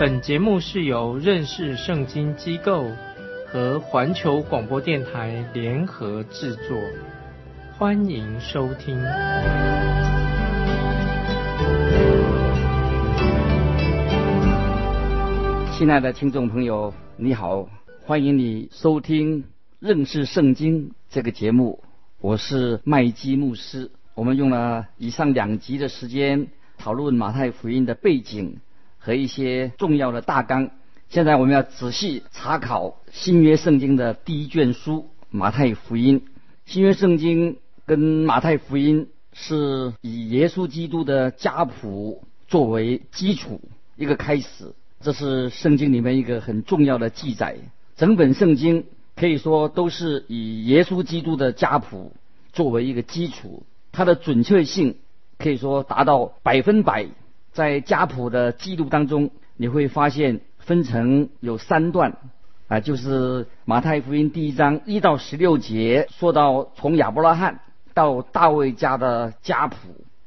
本节目是由认识圣经机构和环球广播电台联合制作，欢迎收听。亲爱的听众朋友，你好，欢迎你收听。认识圣经这个节目，我是麦基牧师。我们用了以上两集的时间讨论马太福音的背景和一些重要的大纲。现在我们要仔细查考新约圣经的第一卷书——马太福音。新约圣经跟马太福音是以耶稣基督的家谱作为基础一个开始，这是圣经里面一个很重要的记载。整本圣经。可以说都是以耶稣基督的家谱作为一个基础，它的准确性可以说达到百分百。在家谱的记录当中，你会发现分成有三段啊，就是马太福音第一章一到十六节说到从亚伯拉罕到大卫家的家谱，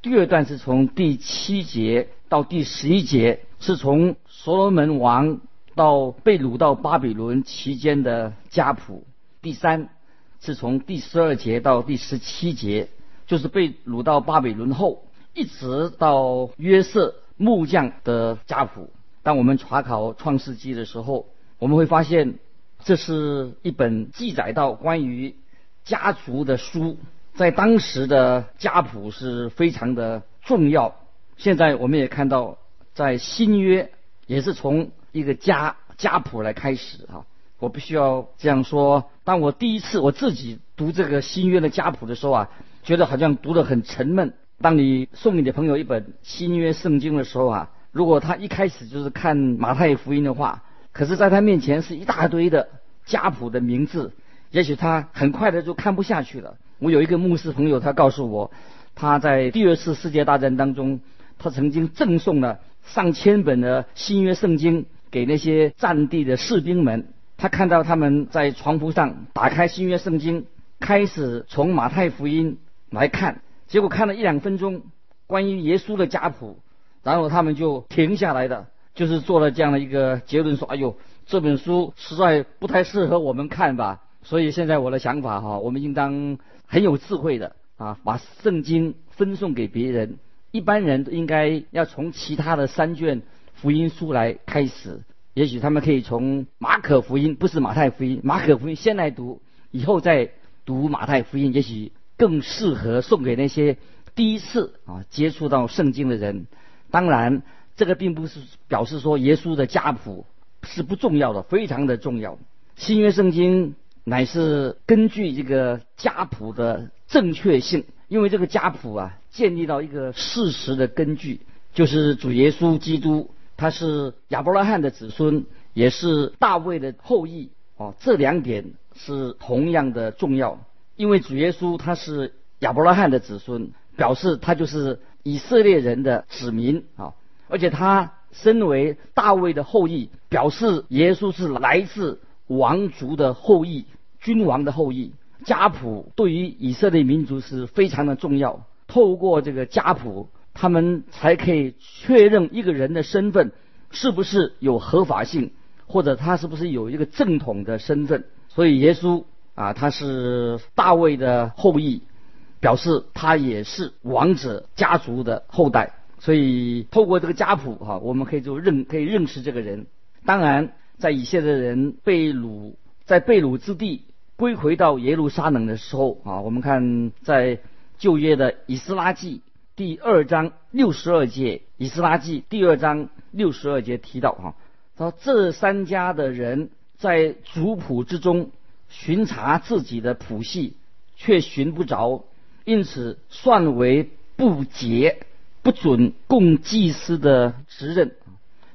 第二段是从第七节到第十一节是从所罗门王。到被掳到巴比伦期间的家谱，第三是从第十二节到第十七节，就是被掳到巴比伦后，一直到约瑟木匠的家谱。当我们查考创世纪的时候，我们会发现这是一本记载到关于家族的书，在当时的家谱是非常的重要。现在我们也看到，在新约也是从。一个家家谱来开始哈，我必须要这样说。当我第一次我自己读这个新约的家谱的时候啊，觉得好像读得很沉闷。当你送你的朋友一本新约圣经的时候啊，如果他一开始就是看马太福音的话，可是在他面前是一大堆的家谱的名字，也许他很快的就看不下去了。我有一个牧师朋友，他告诉我，他在第二次世界大战当中，他曾经赠送了上千本的新约圣经。给那些战地的士兵们，他看到他们在床铺上打开新约圣经，开始从马太福音来看，结果看了一两分钟关于耶稣的家谱，然后他们就停下来的，就是做了这样的一个结论，说：“哎呦，这本书实在不太适合我们看吧。”所以现在我的想法哈，我们应当很有智慧的啊，把圣经分送给别人。一般人都应该要从其他的三卷。福音书来开始，也许他们可以从马可福音，不是马太福音，马可福音先来读，以后再读马太福音，也许更适合送给那些第一次啊接触到圣经的人。当然，这个并不是表示说耶稣的家谱是不重要的，非常的重要。新约圣经乃是根据这个家谱的正确性，因为这个家谱啊建立到一个事实的根据，就是主耶稣基督。他是亚伯拉罕的子孙，也是大卫的后裔哦。这两点是同样的重要，因为主耶稣他是亚伯拉罕的子孙，表示他就是以色列人的子民啊。而且他身为大卫的后裔，表示耶稣是来自王族的后裔，君王的后裔。家谱对于以色列民族是非常的重要，透过这个家谱。他们才可以确认一个人的身份是不是有合法性，或者他是不是有一个正统的身份。所以耶稣啊，他是大卫的后裔，表示他也是王者家族的后代。所以透过这个家谱哈，我们可以就认可以认识这个人。当然，在以色列人被掳在被掳之地归回到耶路撒冷的时候啊，我们看在旧约的以斯拉记。第二章六十二节，以斯拉记第二章六十二节提到哈，说这三家的人在族谱之中巡查自己的谱系，却寻不着，因此算为不洁，不准供祭司的职任。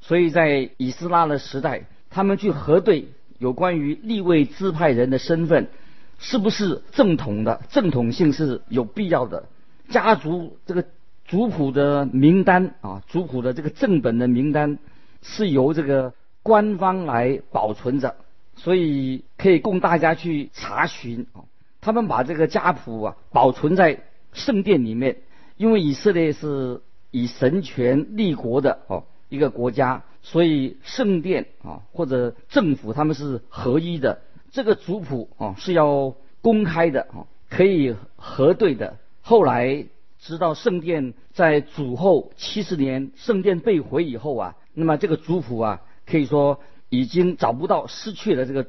所以在以斯拉的时代，他们去核对有关于立位支派人的身份是不是正统的，正统性是有必要的。家族这个族谱的名单啊，族谱的这个正本的名单是由这个官方来保存着，所以可以供大家去查询啊。他们把这个家谱啊保存在圣殿里面，因为以色列是以神权立国的哦一个国家，所以圣殿啊或者政府他们是合一的。这个族谱啊是要公开的啊，可以核对的。后来直到圣殿在主后七十年圣殿被毁以后啊，那么这个族谱啊可以说已经找不到，失去了这个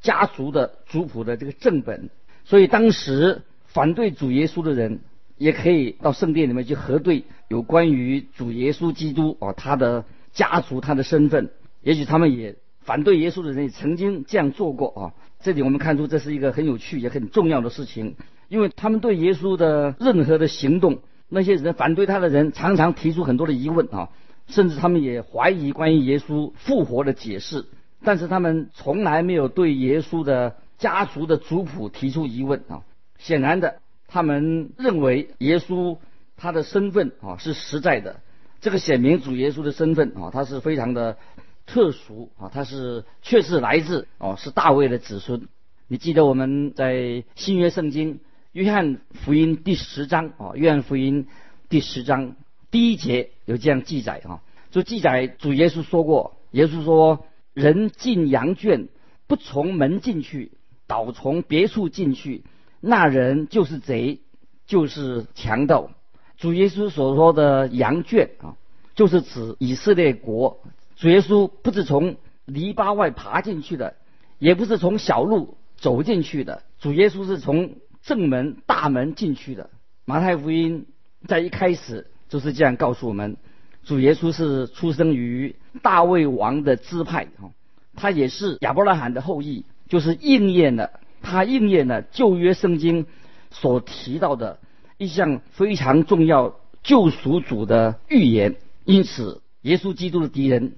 家族的族谱的这个正本。所以当时反对主耶稣的人，也可以到圣殿里面去核对有关于主耶稣基督啊他的家族他的身份。也许他们也反对耶稣的人也曾经这样做过啊。这里我们看出这是一个很有趣也很重要的事情，因为他们对耶稣的任何的行动，那些人反对他的人常常提出很多的疑问啊，甚至他们也怀疑关于耶稣复活的解释，但是他们从来没有对耶稣的。家族的族谱提出疑问啊，显然的，他们认为耶稣他的身份啊是实在的，这个显明主耶稣的身份啊，他是非常的特殊啊，他是确实来自哦是大卫的子孙。你记得我们在新约圣经约翰福音第十章啊，约翰福音第十章第一节有这样记载啊，就记载主耶稣说过，耶稣说人进羊圈不从门进去。倒从别处进去，那人就是贼，就是强盗。主耶稣所说的羊圈啊，就是指以色列国。主耶稣不是从篱笆外爬进去的，也不是从小路走进去的。主耶稣是从正门大门进去的。马太福音在一开始就是这样告诉我们：主耶稣是出生于大卫王的支派啊，他也是亚伯拉罕的后裔。就是应验了，他应验了旧约圣经所提到的一项非常重要救赎主的预言。因此，耶稣基督的敌人，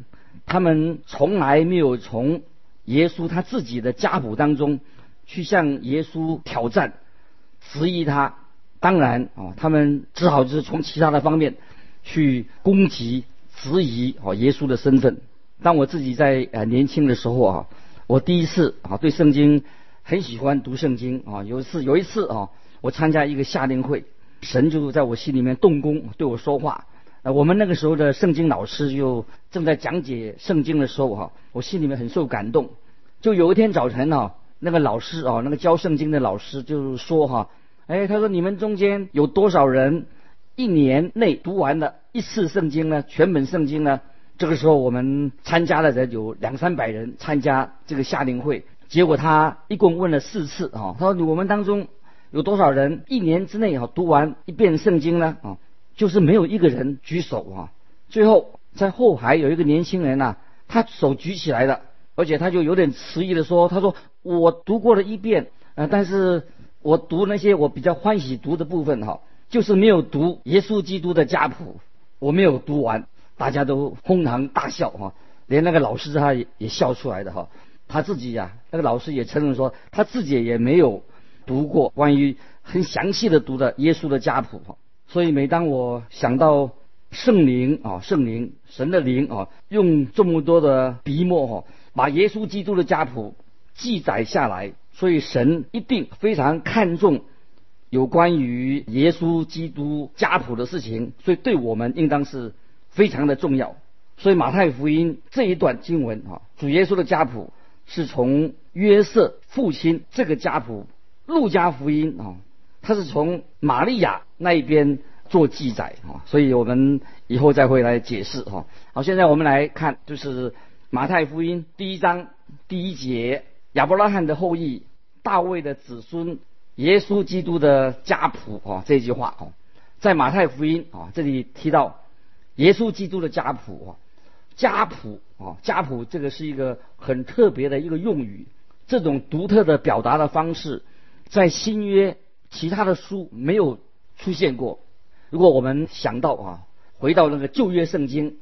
他们从来没有从耶稣他自己的家谱当中去向耶稣挑战、质疑他。当然啊，他们只好就是从其他的方面去攻击、质疑啊耶稣的身份。当我自己在呃年轻的时候啊。我第一次啊，对圣经很喜欢读圣经啊。有一次，有一次啊，我参加一个夏令会，神就在我心里面动工，对我说话。呃，我们那个时候的圣经老师就正在讲解圣经的时候哈，我心里面很受感动。就有一天早晨呢，那个老师啊，那个教圣经的老师就说哈，哎，他说你们中间有多少人一年内读完了一次圣经呢？全本圣经呢？这个时候，我们参加的人有两三百人参加这个夏令会。结果他一共问了四次啊，他说：“我们当中有多少人一年之内啊读完一遍圣经呢？”啊，就是没有一个人举手啊。最后在后排有一个年轻人呐，他手举起来了，而且他就有点迟疑的说：“他说我读过了一遍啊，但是我读那些我比较欢喜读的部分哈，就是没有读耶稣基督的家谱，我没有读完。”大家都哄堂大笑哈，连那个老师他也也笑出来的哈。他自己呀，那个老师也承认说，他自己也没有读过关于很详细的读的耶稣的家谱哈。所以每当我想到圣灵啊，圣灵神的灵啊，用这么多的笔墨哈，把耶稣基督的家谱记载下来，所以神一定非常看重有关于耶稣基督家谱的事情，所以对我们应当是。非常的重要，所以马太福音这一段经文啊，主耶稣的家谱是从约瑟父亲这个家谱，路加福音啊，他是从玛利亚那一边做记载啊，所以我们以后再会来解释哈。好，现在我们来看，就是马太福音第一章第一节，亚伯拉罕的后裔，大卫的子孙，耶稣基督的家谱啊，这句话啊，在马太福音啊这里提到。耶稣基督的家谱啊，家谱啊，家谱这个是一个很特别的一个用语，这种独特的表达的方式，在新约其他的书没有出现过。如果我们想到啊，回到那个旧约圣经，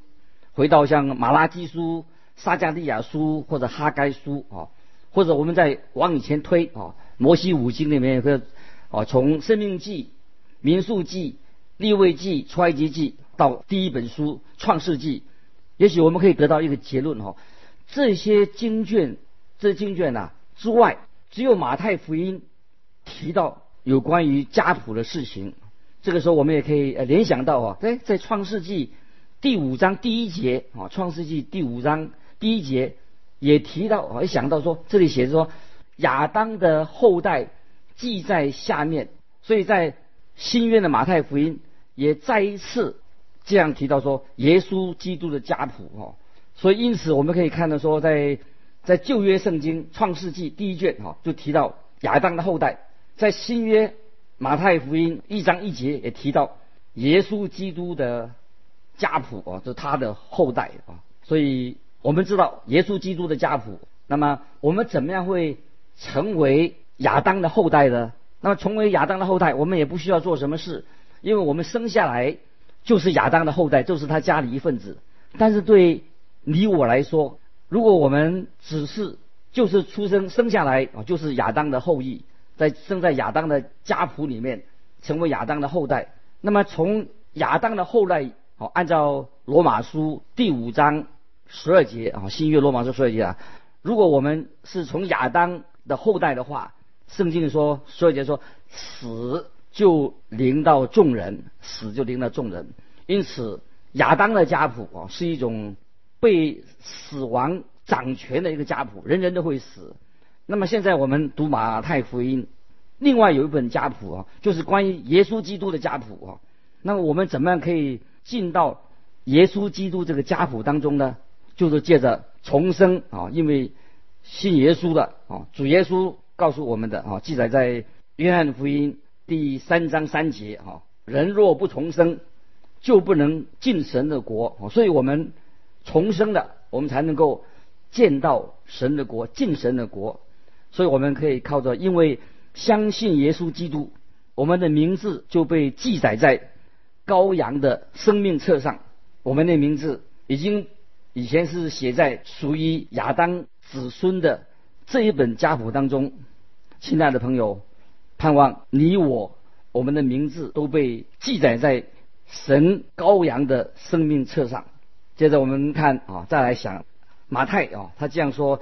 回到像马拉基书、撒加利亚书或者哈该书啊，或者我们在往以前推啊，摩西五经里面有个啊，从生命记、民数记、立位记、出埃及记到第一本书创世纪，也许我们可以得到一个结论哈，这些经卷、这经卷呐之外，只有马太福音提到有关于家谱的事情。这个时候我们也可以呃联想到啊，在在创世纪第五章第一节啊，创世纪第五章。第一节也提到，我想到说，这里写着说亚当的后代记在下面，所以在新约的马太福音也再一次这样提到说耶稣基督的家谱哦，所以因此我们可以看到说，在在旧约圣经创世纪第一卷哈就提到亚当的后代，在新约马太福音一章一节也提到耶稣基督的家谱哦，就他的后代啊，所以。我们知道耶稣基督的家谱，那么我们怎么样会成为亚当的后代呢？那么成为亚当的后代，我们也不需要做什么事，因为我们生下来就是亚当的后代，就是他家里一份子。但是对你我来说，如果我们只是就是出生生下来啊，就是亚当的后裔，在生在亚当的家谱里面成为亚当的后代，那么从亚当的后代，好按照罗马书第五章。十二节啊，新约罗马书十二节啊。如果我们是从亚当的后代的话，圣经说十二节说死就临到众人，死就临到众人。因此，亚当的家谱啊是一种被死亡掌权的一个家谱，人人都会死。那么现在我们读马太福音，另外有一本家谱啊，就是关于耶稣基督的家谱啊。那么我们怎么样可以进到耶稣基督这个家谱当中呢？就是借着重生啊，因为信耶稣的啊，主耶稣告诉我们的啊，记载在约翰福音第三章三节啊，人若不重生，就不能进神的国。所以我们重生了，我们才能够见到神的国，进神的国。所以我们可以靠着，因为相信耶稣基督，我们的名字就被记载在羔羊的生命册上，我们的名字已经。以前是写在属于亚当子孙的这一本家谱当中，亲爱的朋友，盼望你我我们的名字都被记载在神羔羊的生命册上。接着我们看啊，再来想马太啊，他这样说：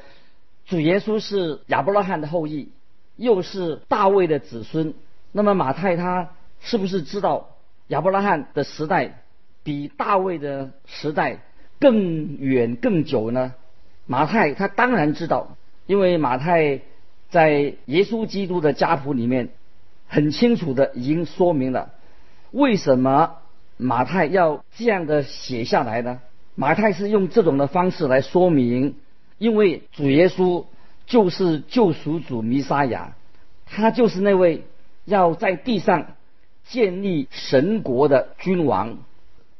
主耶稣是亚伯拉罕的后裔，又是大卫的子孙。那么马太他是不是知道亚伯拉罕的时代比大卫的时代？更远更久呢？马太他当然知道，因为马太在耶稣基督的家谱里面很清楚的已经说明了为什么马太要这样的写下来呢？马太是用这种的方式来说明，因为主耶稣就是救赎主弥撒亚，他就是那位要在地上建立神国的君王，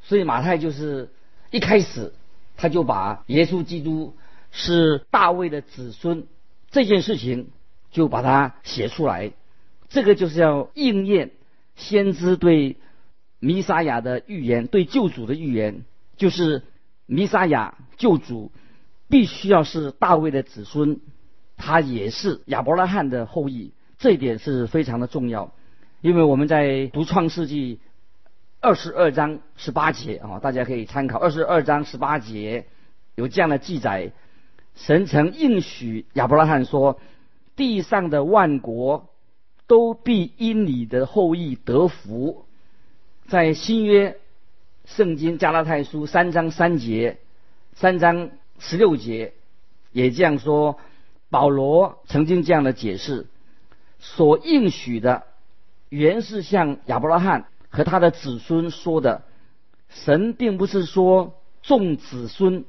所以马太就是。一开始，他就把耶稣基督是大卫的子孙这件事情就把它写出来。这个就是要应验先知对弥撒亚的预言，对救主的预言，就是弥撒亚救主必须要是大卫的子孙，他也是亚伯拉罕的后裔。这一点是非常的重要，因为我们在读创世纪。二十二章十八节啊，大家可以参考。二十二章十八节有这样的记载：神曾应许亚伯拉罕说，地上的万国都必因你的后裔得福。在新约圣经加拉太书三章三节、三章十六节也这样说。保罗曾经这样的解释：所应许的原是向亚伯拉罕。和他的子孙说的，神并不是说众子孙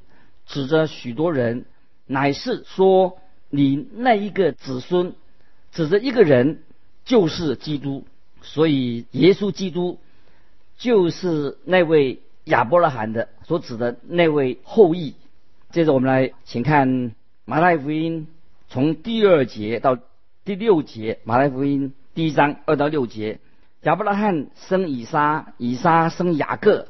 指着许多人，乃是说你那一个子孙指着一个人就是基督，所以耶稣基督就是那位亚伯拉罕的所指的那位后裔。接着我们来，请看马太福音从第二节到第六节，马太福音第一章二到六节。亚伯拉罕生以撒，以撒生雅各，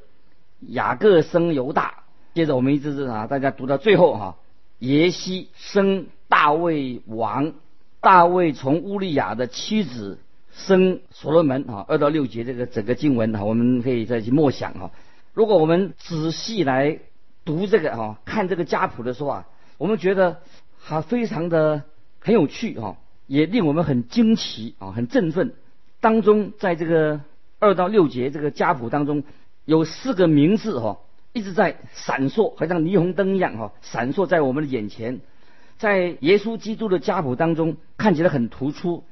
雅各生犹大。接着我们一直是啊，大家读到最后哈，耶西生大卫王，大卫从乌利亚的妻子生所罗门啊，二到六节这个整个经文啊，我们可以再去默想哈。如果我们仔细来读这个哈，看这个家谱的时候啊，我们觉得还非常的很有趣哈，也令我们很惊奇啊，很振奋。当中在这个二到六节这个家谱当中，有四个名字哈，一直在闪烁，好像霓虹灯一样哈，闪烁在我们的眼前。在耶稣基督的家谱当中，看起来很突出，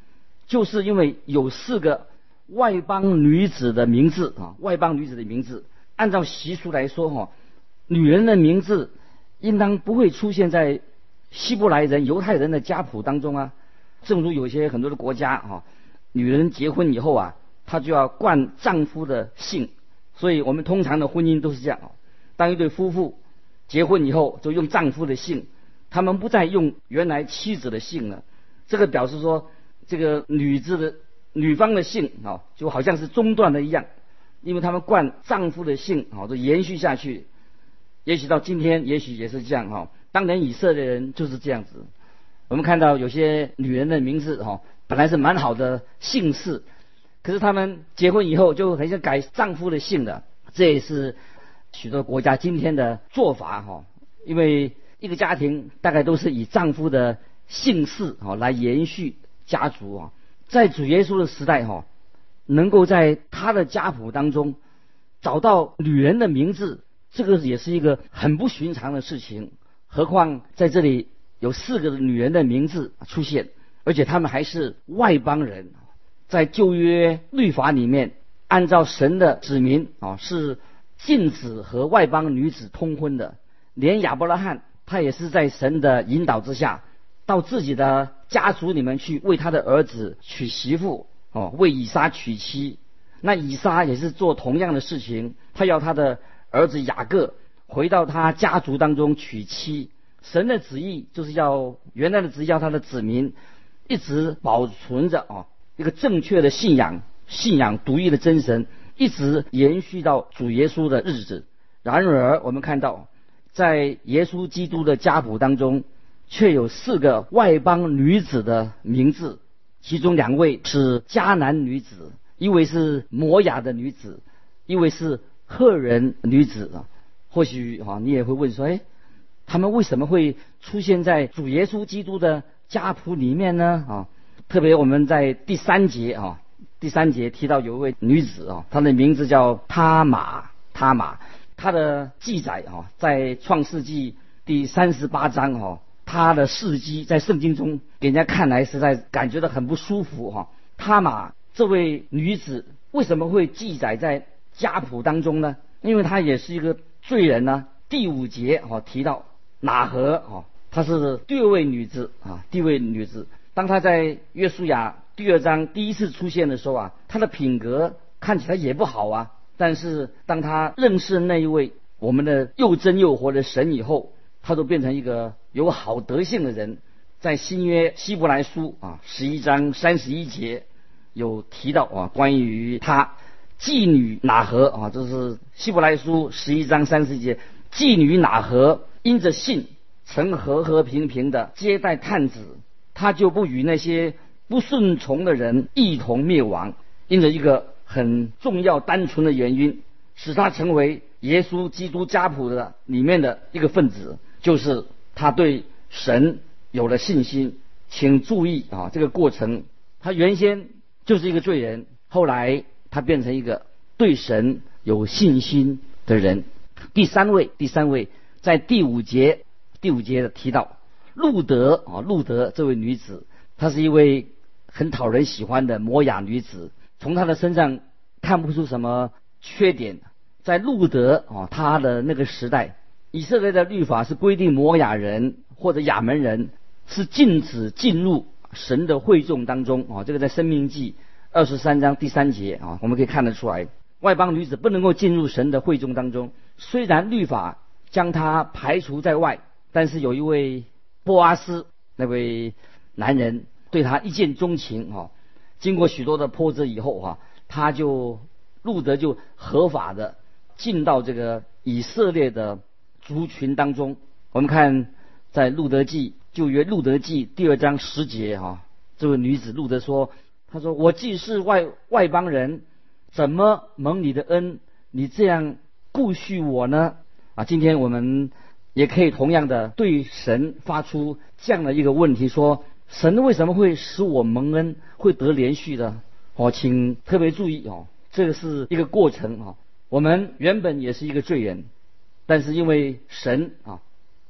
就是因为有四个外邦女子的名字啊，外邦女子的名字。按照习俗来说哈，女人的名字应当不会出现在希伯来人、犹太人的家谱当中啊。正如有些很多的国家哈，女人结婚以后啊，她就要冠丈夫的姓，所以我们通常的婚姻都是这样哦：当一对夫妇结婚以后，就用丈夫的姓。他们不再用原来妻子的姓了，这个表示说，这个女子的女方的姓啊，就好像是中断了一样，因为他们冠丈夫的姓啊，都延续下去。也许到今天，也许也是这样哈。当年以色列人就是这样子。我们看到有些女人的名字哈，本来是蛮好的姓氏，可是她们结婚以后就很想改丈夫的姓的，这也是许多国家今天的做法哈，因为。一个家庭大概都是以丈夫的姓氏啊来延续家族啊，在主耶稣的时代哈，能够在他的家谱当中找到女人的名字，这个也是一个很不寻常的事情。何况在这里有四个女人的名字出现，而且他们还是外邦人，在旧约律法里面，按照神的指明啊，是禁止和外邦女子通婚的，连亚伯拉罕。他也是在神的引导之下，到自己的家族里面去为他的儿子娶媳妇哦，为以撒娶妻。那以撒也是做同样的事情，他要他的儿子雅各回到他家族当中娶妻。神的旨意就是要原来的旨意，要他的子民一直保存着啊一个正确的信仰，信仰独一的真神，一直延续到主耶稣的日子。然而，我们看到。在耶稣基督的家谱当中，却有四个外邦女子的名字，其中两位是迦南女子，一位是摩雅的女子，一位是赫人女子啊。或许哈，你也会问说，哎，他们为什么会出现在主耶稣基督的家谱里面呢？啊，特别我们在第三节啊，第三节提到有一位女子啊，她的名字叫他玛，他玛。她的记载哈，在创世纪第三十八章哈，她的事迹在圣经中给人家看来实在感觉到很不舒服哈。他玛这位女子为什么会记载在家谱当中呢？因为她也是一个罪人呢。第五节哈提到哪何啊，她是第二位女子啊，第一位女子。当她在约书亚第二章第一次出现的时候啊，她的品格看起来也不好啊。但是，当她认识那一位我们的又真又活的神以后，她就变成一个有好德性的人。在新约希伯来书啊十一章三十一节有提到啊，关于她妓女哪何啊，这是希伯来书十一章三十一节，妓女哪何因着信曾和和平平的接待探子，他就不与那些不顺从的人一同灭亡，因着一个。很重要、单纯的原因，使他成为耶稣基督家谱的里面的一个分子，就是他对神有了信心。请注意啊，这个过程，他原先就是一个罪人，后来他变成一个对神有信心的人。第三位，第三位，在第五节，第五节的提到路德啊，路德这位女子，她是一位很讨人喜欢的摩雅女子。从她的身上看不出什么缺点。在路德啊，他的那个时代，以色列的律法是规定摩雅人或者亚门人是禁止进入神的会众当中啊。这个在生命记二十三章第三节啊，我们可以看得出来，外邦女子不能够进入神的会众当中。虽然律法将他排除在外，但是有一位波阿斯那位男人对他一见钟情啊。经过许多的波折以后啊，他就路德就合法的进到这个以色列的族群当中。我们看在路德记旧约路德记第二章十节哈，这位女子路德说：“她说我既是外外邦人，怎么蒙你的恩？你这样顾恤我呢？”啊，今天我们也可以同样的对神发出这样的一个问题：说神为什么会使我蒙恩，会得连续的？哦，请特别注意哦，这个是一个过程啊。我们原本也是一个罪人，但是因为神啊。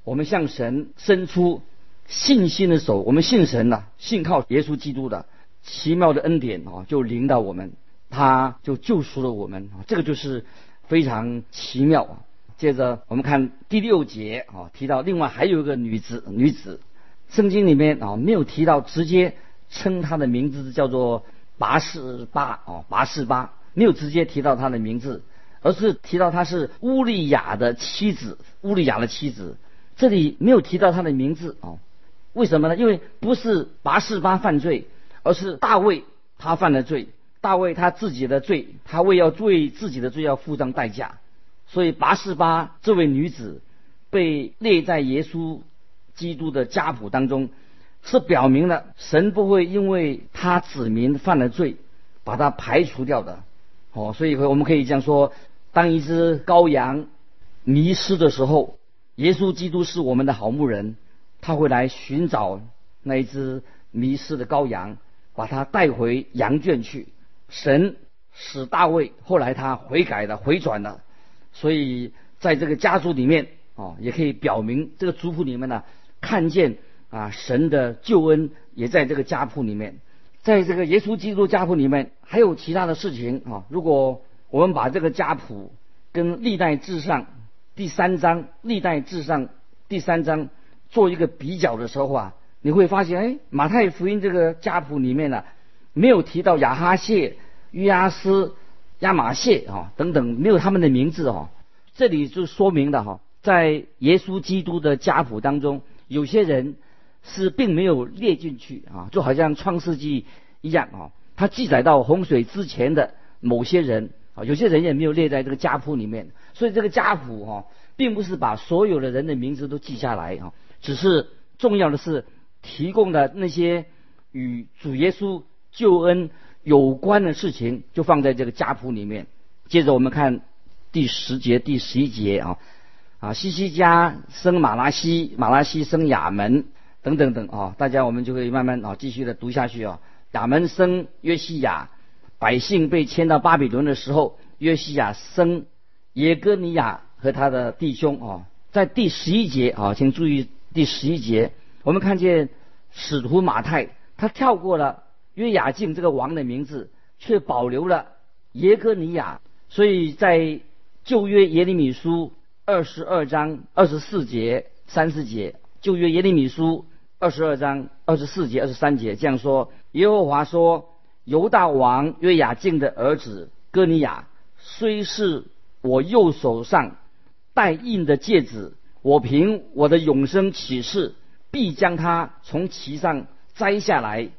我们向神伸出信心的手，我们信神呐，信靠耶稣基督的奇妙的恩典啊，就临到我们，他就救赎了我们啊，这个就是非常奇妙啊。接着我们看第六节啊，提到另外还有一个女子，女子，圣经里面啊没有提到直接称她的名字叫做拔士巴哦，拔士巴没有直接提到她的名字，而是提到她是乌利亚的妻子，乌利亚的妻子。这里没有提到她的名字哦，为什么呢？因为不是拔示巴犯罪，而是大卫他犯了罪。大卫他自己的罪，他为要为自己的罪要付上代价，所以拔示巴这位女子被列在耶稣基督的家谱当中，是表明了神不会因为他子民犯了罪，把他排除掉的。哦，所以我们可以这样说：当一只羔羊迷失的时候。耶稣基督是我们的好牧人，他会来寻找那一只迷失的羔羊，把它带回羊圈去。神使大卫后来他悔改了，回转了，所以在这个家族里面哦，也可以表明这个族谱里面呢，看见啊神的救恩也在这个家谱里面，在这个耶稣基督家谱里面还有其他的事情啊。如果我们把这个家谱跟历代志上。第三章历代志上第三章做一个比较的时候啊，你会发现，哎，马太福音这个家谱里面呢，没有提到亚哈谢、约阿斯、亚玛谢啊等等，没有他们的名字哦。这里就说明了哈，在耶稣基督的家谱当中，有些人是并没有列进去啊，就好像创世纪一样啊，他记载到洪水之前的某些人啊，有些人也没有列在这个家谱里面。所以这个家谱哈，并不是把所有的人的名字都记下来啊，只是重要的是提供的那些与主耶稣救恩有关的事情，就放在这个家谱里面。接着我们看第十节、第十一节啊啊，西西家生马拉西，马拉西生亚门等等等啊，大家我们就可以慢慢啊继续的读下去啊。亚门生约西亚，百姓被迁到巴比伦的时候，约西亚生。耶哥尼亚和他的弟兄啊，在第十一节啊，请注意第十一节，我们看见使徒马太他跳过了约雅敬这个王的名字，却保留了耶哥尼亚，所以在旧约耶利米书二十二章二十四节、三十节，旧约耶利米书二十二章二十四节、二十三节这样说：耶和华说，犹大王约雅敬的儿子哥尼亚虽是。我右手上戴印的戒指，我凭我的永生启示，必将它从其上摘下来。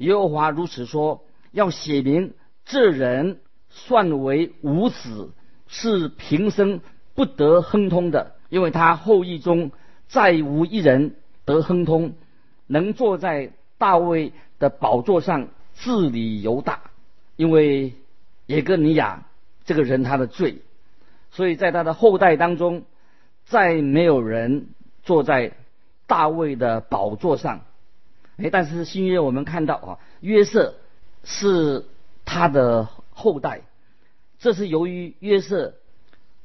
耶和华如此说：要写明这人算为无子，是平生不得亨通的，因为他后裔中再无一人得亨通，能坐在大卫的宝座上治理犹大。因为耶格尼亚这个人他的罪。所以在他的后代当中，再没有人坐在大卫的宝座上。哎，但是新约我们看到啊，约瑟是他的后代，这是由于约瑟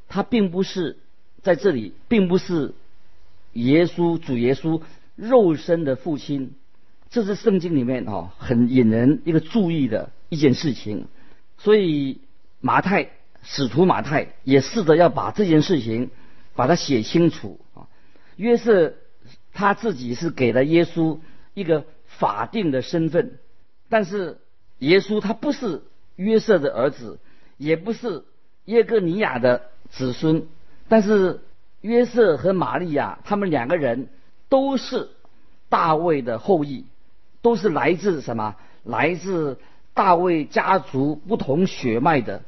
他并不是在这里，并不是耶稣主耶稣肉身的父亲。这是圣经里面啊很引人一个注意的一件事情。所以马太。使徒马太也试着要把这件事情把它写清楚啊。约瑟他自己是给了耶稣一个法定的身份，但是耶稣他不是约瑟的儿子，也不是耶哥尼亚的子孙，但是约瑟和玛利亚他们两个人都是大卫的后裔，都是来自什么？来自大卫家族不同血脉的。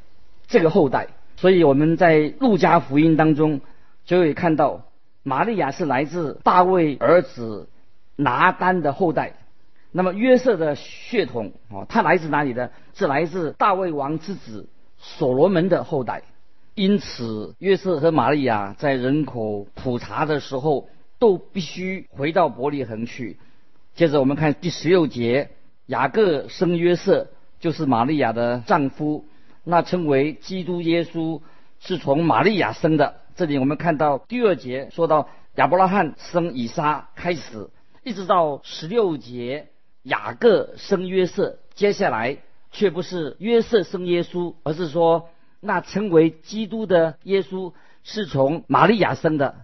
这个后代，所以我们在路加福音当中就会看到玛利亚是来自大卫儿子拿丹的后代。那么约瑟的血统啊，他来自哪里呢？是来自大卫王之子所罗门的后代。因此，约瑟和玛利亚在人口普查的时候，都必须回到伯利恒去。接着我们看第十六节，雅各生约瑟，就是玛利亚的丈夫，那称为基督耶稣，是从玛利亚生的。这里我们看到第二节说到亚伯拉罕生以撒开始，一直到十六节雅各生约瑟，接下来却不是约瑟生耶稣，而是说那称为基督的耶稣是从玛利亚生的。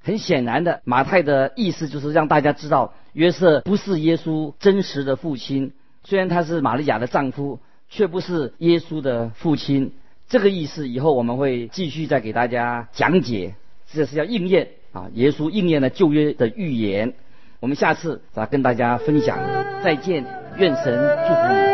很显然的，马太的意思就是让大家知道约瑟不是耶稣真实的父亲，虽然他是玛利亚的丈夫，却不是耶稣的父亲。这个意思以后我们会继续再给大家讲解，这是要应验啊，耶稣应验了旧约的预言。我们下次再跟大家分享，再见，愿神祝福你。